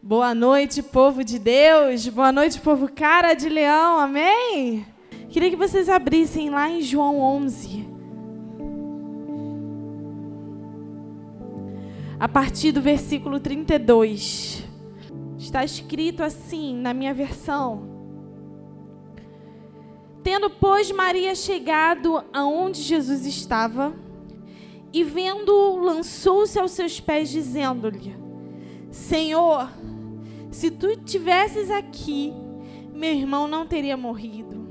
Boa noite, povo de Deus. Boa noite, povo cara de leão. Amém? Queria que vocês abrissem lá em João 11. A partir do versículo 32. Está escrito assim na minha versão. Tendo, pois, Maria chegado aonde Jesus estava, e vendo-o, lançou-se aos seus pés, dizendo-lhe: Senhor, se tu tivesses aqui, meu irmão não teria morrido.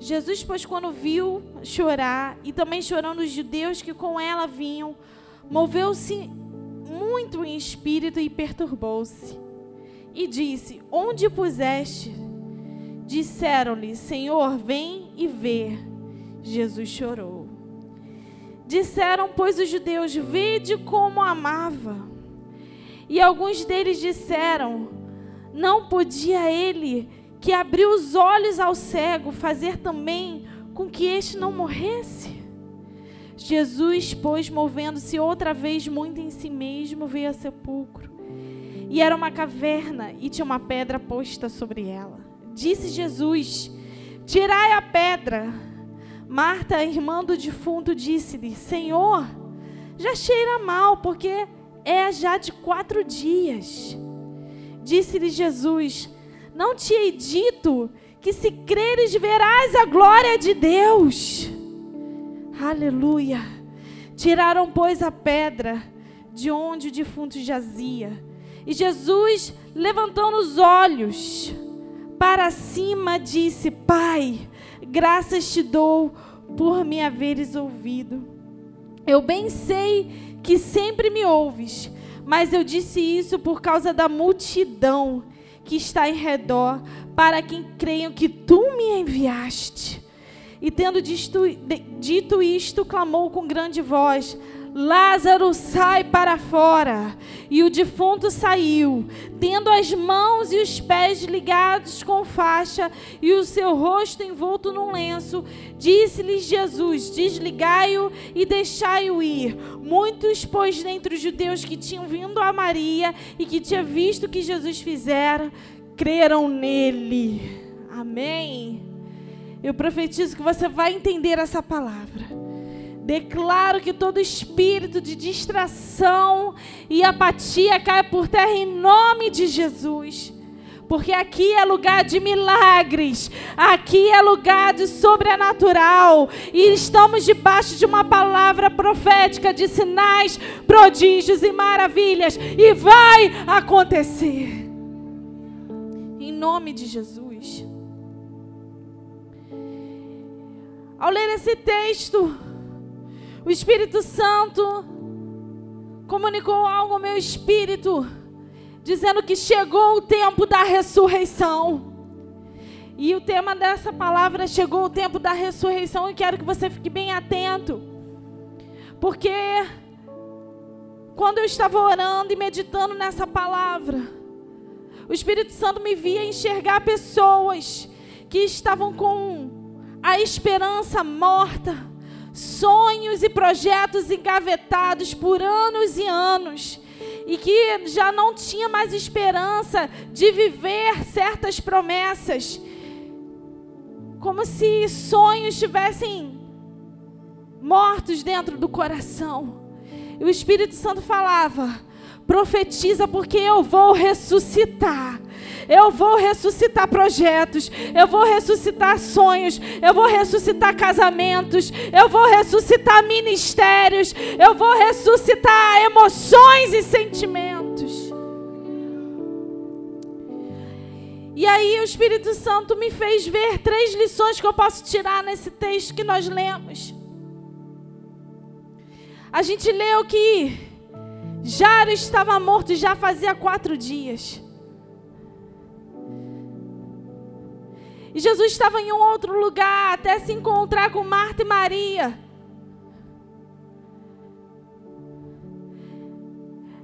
Jesus, pois, quando viu chorar, e também chorando os judeus que com ela vinham, moveu-se muito em espírito e perturbou-se. E disse: Onde puseste? Disseram-lhe: Senhor, vem e vê. Jesus chorou. Disseram, pois, os judeus: Vede como amava. E alguns deles disseram: Não podia ele, que abriu os olhos ao cego, fazer também com que este não morresse? Jesus, pois, movendo-se outra vez muito em si mesmo, veio ao sepulcro. E era uma caverna e tinha uma pedra posta sobre ela. Disse Jesus: Tirai a pedra. Marta, irmã do defunto, disse-lhe: Senhor, já cheira mal, porque é já de quatro dias. Disse-lhe Jesus: Não te hei dito que se creres verás a glória de Deus. Aleluia. Tiraram, pois, a pedra de onde o defunto jazia. E Jesus, levantando os olhos para cima, disse: Pai, graças te dou por me haveres ouvido. Eu bem sei que sempre me ouves, mas eu disse isso por causa da multidão que está em redor, para quem creiam que tu me enviaste. E tendo dito isto, clamou com grande voz: Lázaro, sai para fora. E o defunto saiu, tendo as mãos e os pés ligados com faixa e o seu rosto envolto num lenço. Disse-lhes Jesus: Desligai-o e deixai-o ir. Muitos, pois, dentre os judeus que tinham vindo a Maria e que tinham visto o que Jesus fizera, creram nele. Amém. Eu profetizo que você vai entender essa palavra. Declaro que todo espírito de distração e apatia caia por terra em nome de Jesus. Porque aqui é lugar de milagres, aqui é lugar de sobrenatural, e estamos debaixo de uma palavra profética de sinais, prodígios e maravilhas, e vai acontecer. Em nome de Jesus. Ao ler esse texto, o Espírito Santo comunicou algo ao meu espírito, dizendo que chegou o tempo da ressurreição. E o tema dessa palavra chegou o tempo da ressurreição e quero que você fique bem atento. Porque quando eu estava orando e meditando nessa palavra, o Espírito Santo me via enxergar pessoas que estavam com a esperança morta, sonhos e projetos engavetados por anos e anos e que já não tinha mais esperança de viver certas promessas, como se sonhos estivessem mortos dentro do coração. E o Espírito Santo falava: profetiza, porque eu vou ressuscitar. Eu vou ressuscitar projetos, eu vou ressuscitar sonhos, eu vou ressuscitar casamentos, eu vou ressuscitar ministérios, eu vou ressuscitar emoções e sentimentos. E aí o Espírito Santo me fez ver três lições que eu posso tirar nesse texto que nós lemos. A gente leu que Jairo estava morto já fazia quatro dias. E Jesus estava em um outro lugar até se encontrar com Marta e Maria.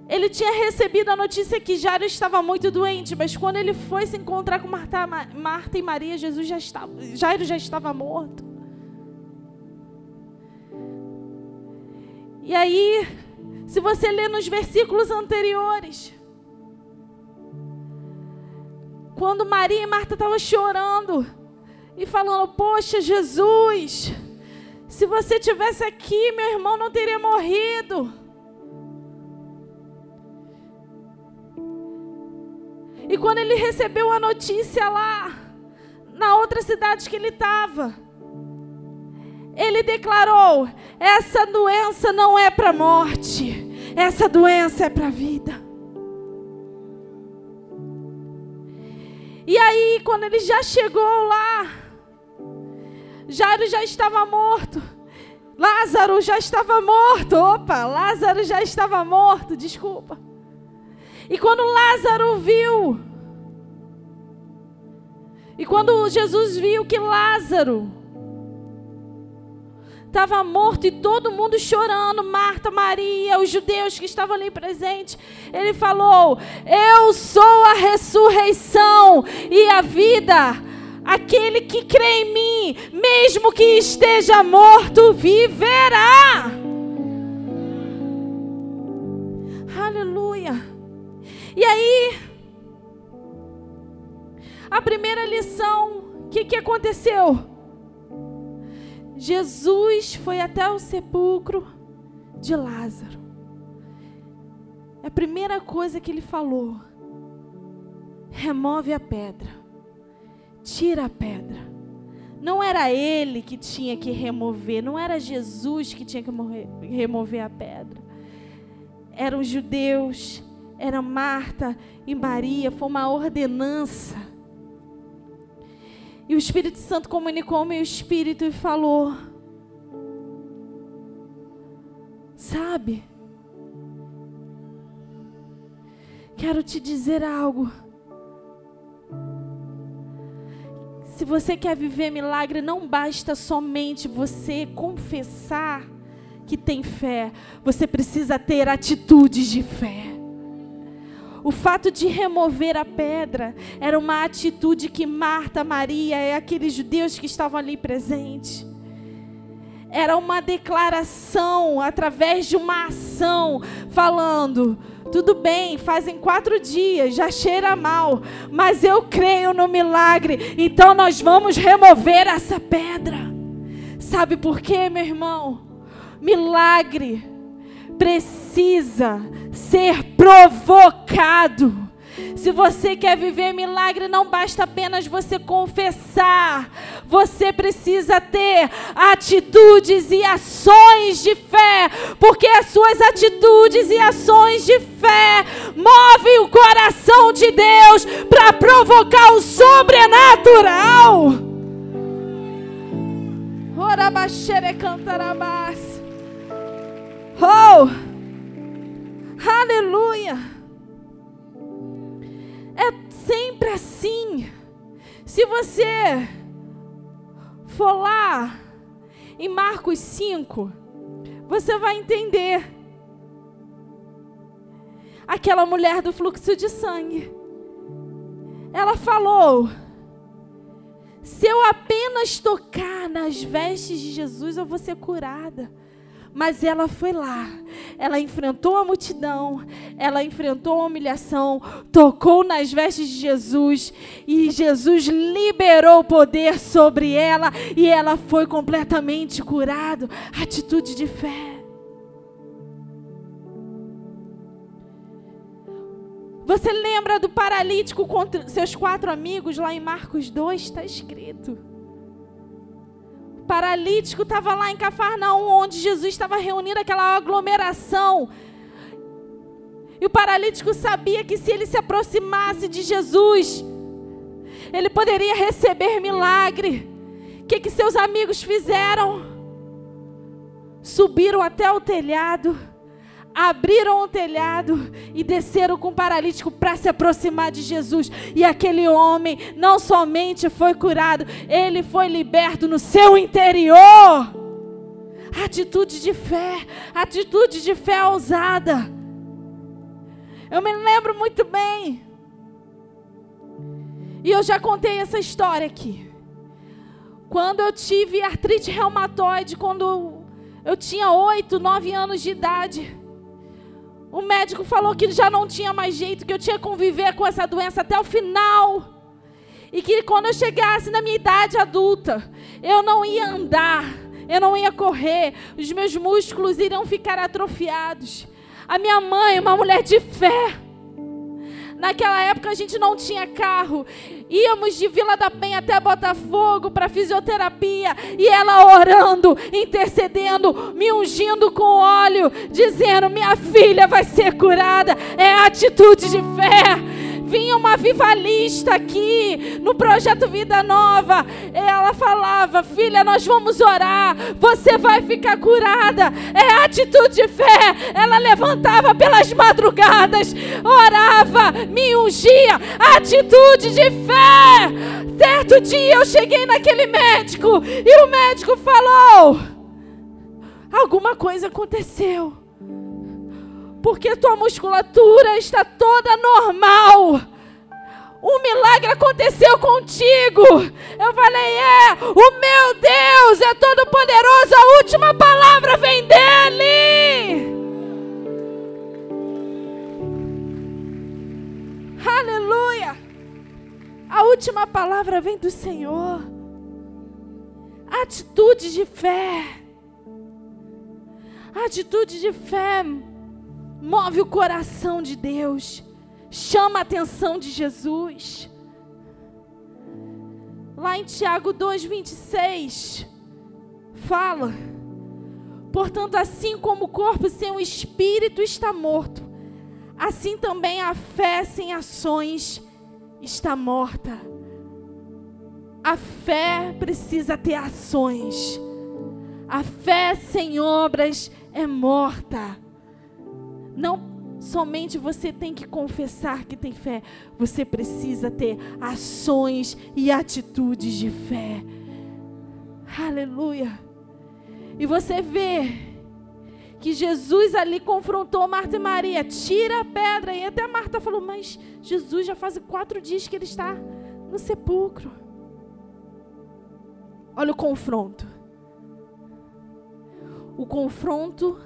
Ele tinha recebido a notícia que Jairo estava muito doente, mas quando ele foi se encontrar com Marta, Marta e Maria, Jesus já estava, Jairo já estava morto. E aí, se você ler nos versículos anteriores, quando Maria e Marta estavam chorando e falando: Poxa, Jesus, se você tivesse aqui, meu irmão não teria morrido. E quando ele recebeu a notícia lá, na outra cidade que ele estava, ele declarou: essa doença não é para morte, essa doença é para vida. E aí, quando ele já chegou lá, Jairo já estava morto. Lázaro já estava morto. Opa, Lázaro já estava morto, desculpa. E quando Lázaro viu, e quando Jesus viu que Lázaro estava morto e todo mundo chorando, Marta, Maria, os judeus que estavam ali presentes, ele falou: Eu sou a ressurreição e a vida. Aquele que crê em mim, mesmo que esteja morto, viverá. Aleluia. E aí, a primeira lição, o que, que aconteceu? Jesus foi até o sepulcro de Lázaro. A primeira coisa que ele falou: remove a pedra, tira a pedra. Não era ele que tinha que remover, não era Jesus que tinha que remover a pedra. Eram os judeus, era Marta e Maria, foi uma ordenança. E o Espírito Santo comunicou ao meu espírito e falou: Sabe, quero te dizer algo. Se você quer viver milagre, não basta somente você confessar que tem fé, você precisa ter atitudes de fé. O fato de remover a pedra era uma atitude que Marta, Maria e aqueles judeus que estavam ali presentes. Era uma declaração através de uma ação, falando: tudo bem, fazem quatro dias, já cheira mal, mas eu creio no milagre, então nós vamos remover essa pedra. Sabe por quê, meu irmão? Milagre precisa ser provocado. Se você quer viver milagre, não basta apenas você confessar. Você precisa ter atitudes e ações de fé, porque as suas atitudes e ações de fé movem o coração de Deus para provocar o sobrenatural. Ora, cantarabás. Oh! Aleluia! É sempre assim. Se você for lá em Marcos 5, você vai entender. Aquela mulher do fluxo de sangue. Ela falou: Se eu apenas tocar nas vestes de Jesus, eu vou ser curada. Mas ela foi lá, ela enfrentou a multidão, ela enfrentou a humilhação, tocou nas vestes de Jesus e Jesus liberou o poder sobre ela e ela foi completamente curada. Atitude de fé. Você lembra do paralítico com seus quatro amigos lá em Marcos 2? Está escrito paralítico estava lá em Cafarnaum, onde Jesus estava reunindo aquela aglomeração. E o paralítico sabia que se ele se aproximasse de Jesus, ele poderia receber milagre. O que, que seus amigos fizeram? Subiram até o telhado abriram o telhado e desceram com o paralítico para se aproximar de Jesus. E aquele homem não somente foi curado, ele foi liberto no seu interior. Atitude de fé, atitude de fé ousada. Eu me lembro muito bem. E eu já contei essa história aqui. Quando eu tive artrite reumatoide, quando eu tinha oito, nove anos de idade. O médico falou que já não tinha mais jeito, que eu tinha que conviver com essa doença até o final E que quando eu chegasse na minha idade adulta, eu não ia andar, eu não ia correr, os meus músculos iriam ficar atrofiados. A minha mãe, uma mulher de fé, Naquela época a gente não tinha carro. Íamos de Vila da Penha até Botafogo para fisioterapia. E ela orando, intercedendo, me ungindo com óleo, dizendo: Minha filha vai ser curada. É atitude de fé vinha uma vivalista aqui no projeto Vida Nova. Ela falava: Filha, nós vamos orar, você vai ficar curada. É atitude de fé. Ela levantava pelas madrugadas, orava, me ungia. Atitude de fé. Certo dia eu cheguei naquele médico e o médico falou: Alguma coisa aconteceu porque tua musculatura está toda normal. Um milagre aconteceu contigo. Eu falei: É, o meu Deus é todo poderoso. A última palavra vem dele. Aleluia. A última palavra vem do Senhor. Atitude de fé. Atitude de fé move o coração de Deus, chama a atenção de Jesus. Lá em Tiago 2,26, fala: Portanto, assim como o corpo sem o espírito está morto, assim também a fé sem ações está morta. A fé precisa ter ações. A fé sem obras é morta. Não somente você tem que confessar que tem fé, você precisa ter ações e atitudes de fé. Aleluia. E você vê que Jesus ali confrontou Marta e Maria, tira a pedra. E até Marta falou: Mas Jesus já faz quatro dias que ele está no sepulcro. Olha o confronto. O confronto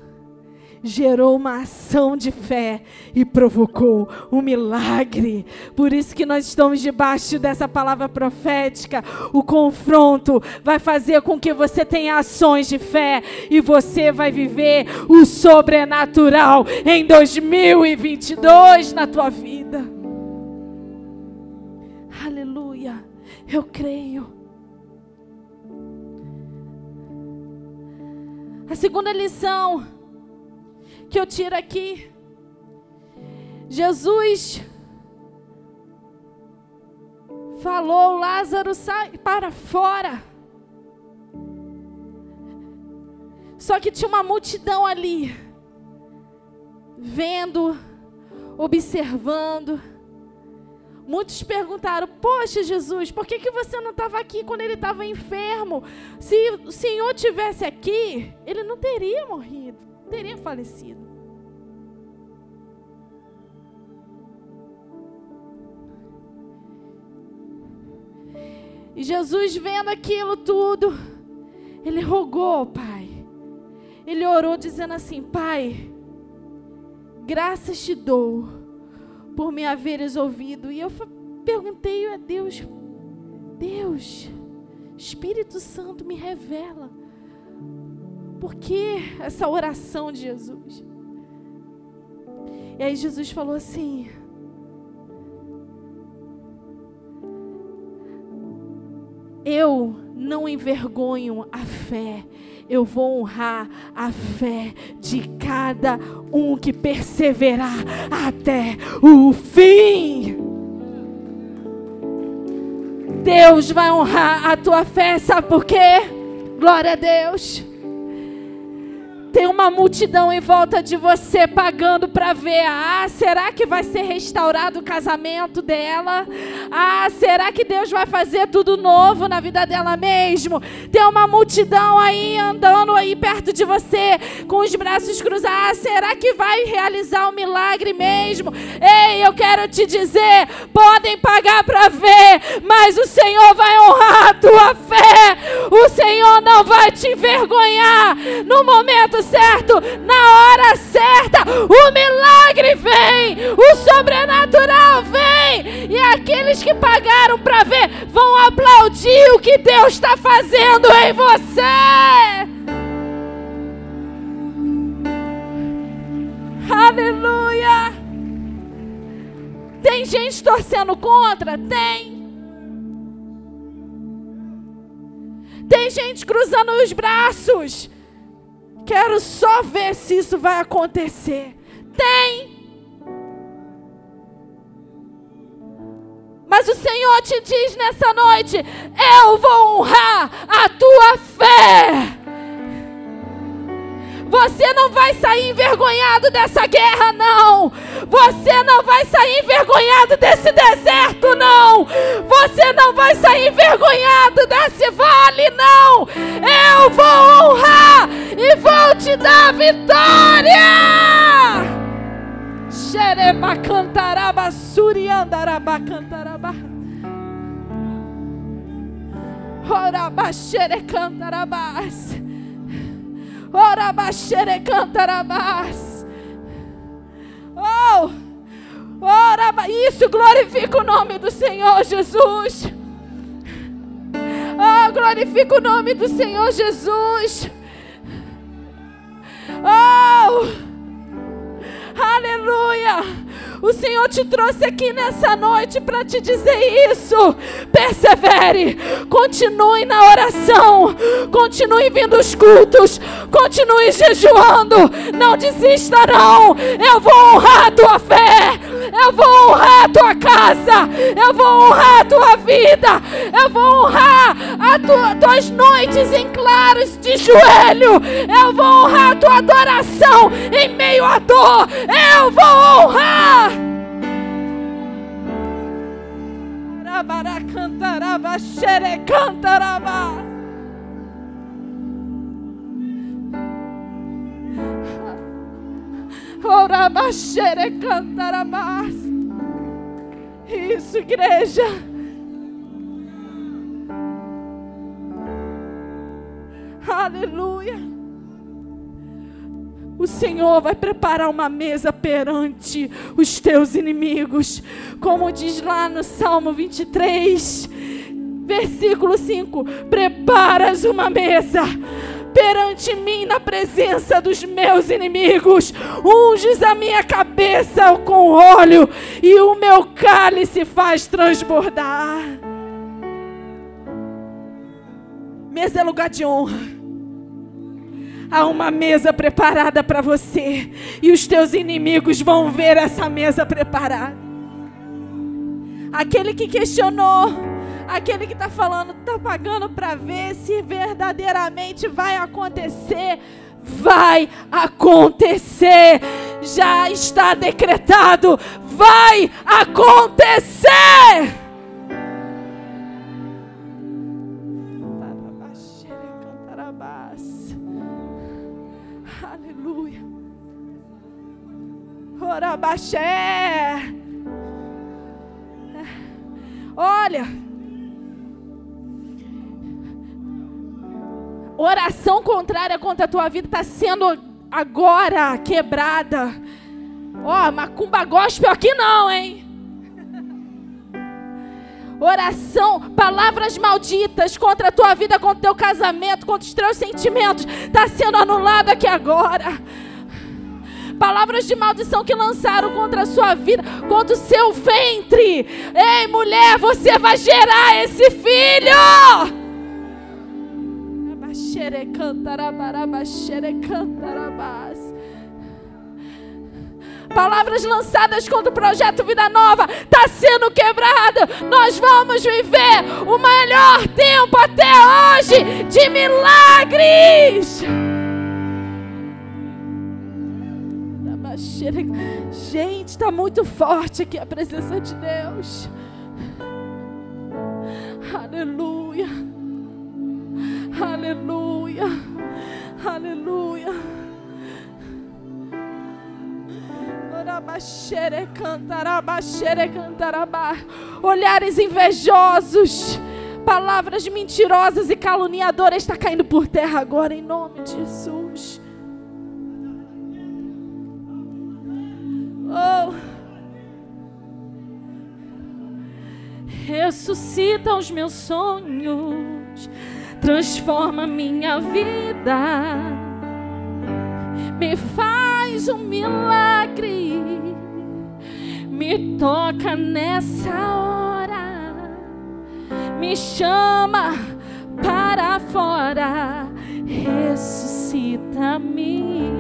gerou uma ação de fé e provocou um milagre. Por isso que nós estamos debaixo dessa palavra profética. O confronto vai fazer com que você tenha ações de fé e você vai viver o sobrenatural em 2022 na tua vida. Aleluia. Eu creio. A segunda lição que eu tiro aqui. Jesus falou: Lázaro, sai para fora. Só que tinha uma multidão ali, vendo, observando. Muitos perguntaram: Poxa, Jesus, por que, que você não estava aqui quando ele estava enfermo? Se o Senhor tivesse aqui, ele não teria morrido teria falecido. E Jesus vendo aquilo tudo, ele rogou, Pai. Ele orou dizendo assim: Pai, graças te dou por me haveres ouvido. E eu perguntei a Deus: Deus, Espírito Santo me revela por que essa oração de Jesus? E aí Jesus falou assim: Eu não envergonho a fé, eu vou honrar a fé de cada um que perseverar até o fim. Deus vai honrar a tua fé, sabe por quê? Glória a Deus. Tem uma multidão em volta de você pagando para ver. Ah, será que vai ser restaurado o casamento dela? Ah, será que Deus vai fazer tudo novo na vida dela mesmo? Tem uma multidão aí andando aí perto de você com os braços cruzados. Ah, será que vai realizar o um milagre mesmo? Ei, eu quero te dizer, podem pagar para ver, mas o Senhor vai honrar a tua fé. O Senhor não vai te envergonhar no momento momento certo, na hora certa, o milagre vem, o sobrenatural vem, e aquele aqueles que pagaram para ver vão aplaudir o que Deus está fazendo em você. Aleluia! Tem gente torcendo contra? Tem. Tem gente cruzando os braços. Quero só ver se isso vai acontecer. Tem. Mas o Senhor te diz nessa noite: eu vou honrar a tua fé. Você não vai sair envergonhado dessa guerra, não. Você não vai sair envergonhado desse deserto, não. Você não vai sair envergonhado desse vale, não. Eu vou honrar e vou te dar vitória. Xereba cantaraba, suriandaraba cantaraba. Oraba xere cantarabas. Ora baixere cantarabás. Oh! Ora, isso glorifica o nome do Senhor Jesus. Oh, glorifica o nome do Senhor Jesus. Oh! Aleluia! O Senhor te trouxe aqui nessa noite para te dizer isso. Persevere, continue na oração, continue vindo aos cultos, continue jejuando. Não desista, não. Eu vou honrar a tua fé, eu vou honrar a tua casa, eu vou honrar a tua vida, eu vou honrar as tua, tuas noites em claros de joelho, eu vou honrar a tua adoração em meio à dor, eu vou honrar. Rabaracantaraba, xerecantaraba. Isso, igreja. Aleluia o Senhor vai preparar uma mesa perante os teus inimigos, como diz lá no Salmo 23, versículo 5: Preparas uma mesa perante mim na presença dos meus inimigos, unges a minha cabeça com óleo e o meu cálice faz transbordar. Mesa é lugar de honra há uma mesa preparada para você, e os teus inimigos vão ver essa mesa preparada. Aquele que questionou, aquele que está falando, está pagando para ver se verdadeiramente vai acontecer. Vai acontecer, já está decretado, vai acontecer. Orabaxé. Olha. Oração contrária contra a tua vida está sendo agora quebrada. Ó, oh, macumba gospel aqui não, hein? Oração, palavras malditas contra a tua vida, contra o teu casamento, contra os teus sentimentos, está sendo anulado aqui agora palavras de maldição que lançaram contra a sua vida, contra o seu ventre. Ei, mulher, você vai gerar esse filho. Palavras lançadas contra o projeto Vida Nova está sendo quebrada. Nós vamos viver o melhor tempo até hoje de milagres. Gente, está muito forte aqui a presença de Deus. Aleluia. Aleluia. Aleluia. Olhares invejosos, palavras mentirosas e caluniadoras está caindo por terra agora em nome de Jesus. Oh. ressuscita os meus sonhos, transforma minha vida, me faz um milagre, me toca nessa hora, me chama para fora, ressuscita-me.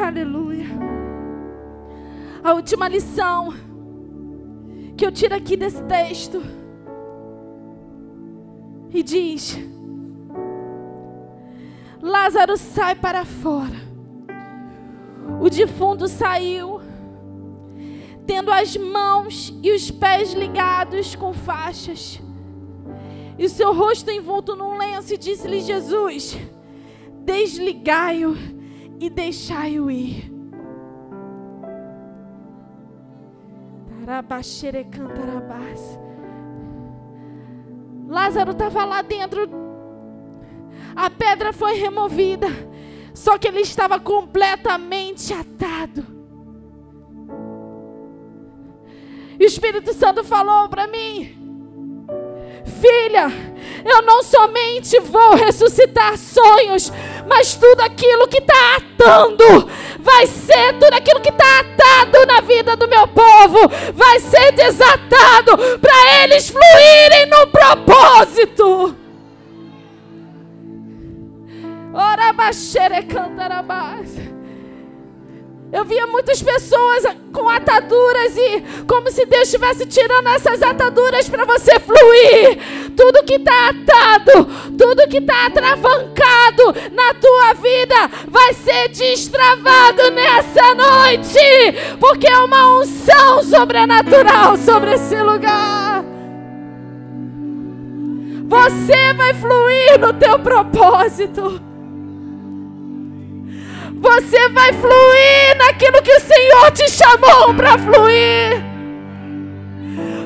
Aleluia. A última lição que eu tiro aqui desse texto. E diz: Lázaro sai para fora. O defunto saiu, tendo as mãos e os pés ligados com faixas, e o seu rosto envolto num lenço, e disse-lhe Jesus: Desligai-o e deixai-o ir. Lázaro estava lá dentro. A pedra foi removida. Só que ele estava completamente atado. E o Espírito Santo falou para mim: Filha, eu não somente vou ressuscitar sonhos, mas tudo aquilo que está atando vai ser tudo aquilo que está atado na vida do meu povo, vai ser desatado para eles fluírem no propósito. Ora, baixere cantarabás. Eu via muitas pessoas com ataduras e como se Deus estivesse tirando essas ataduras para você fluir. Tudo que está atado, tudo que está atravancado na tua vida vai ser destravado nessa noite, porque é uma unção sobrenatural sobre esse lugar. Você vai fluir no teu propósito. Você vai fluir naquilo que o Senhor te chamou para fluir.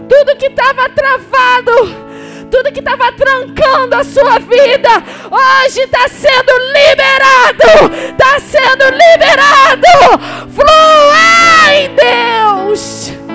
Tudo que estava travado, tudo que estava trancando a sua vida, hoje está sendo liberado. Está sendo liberado. Flua em Deus.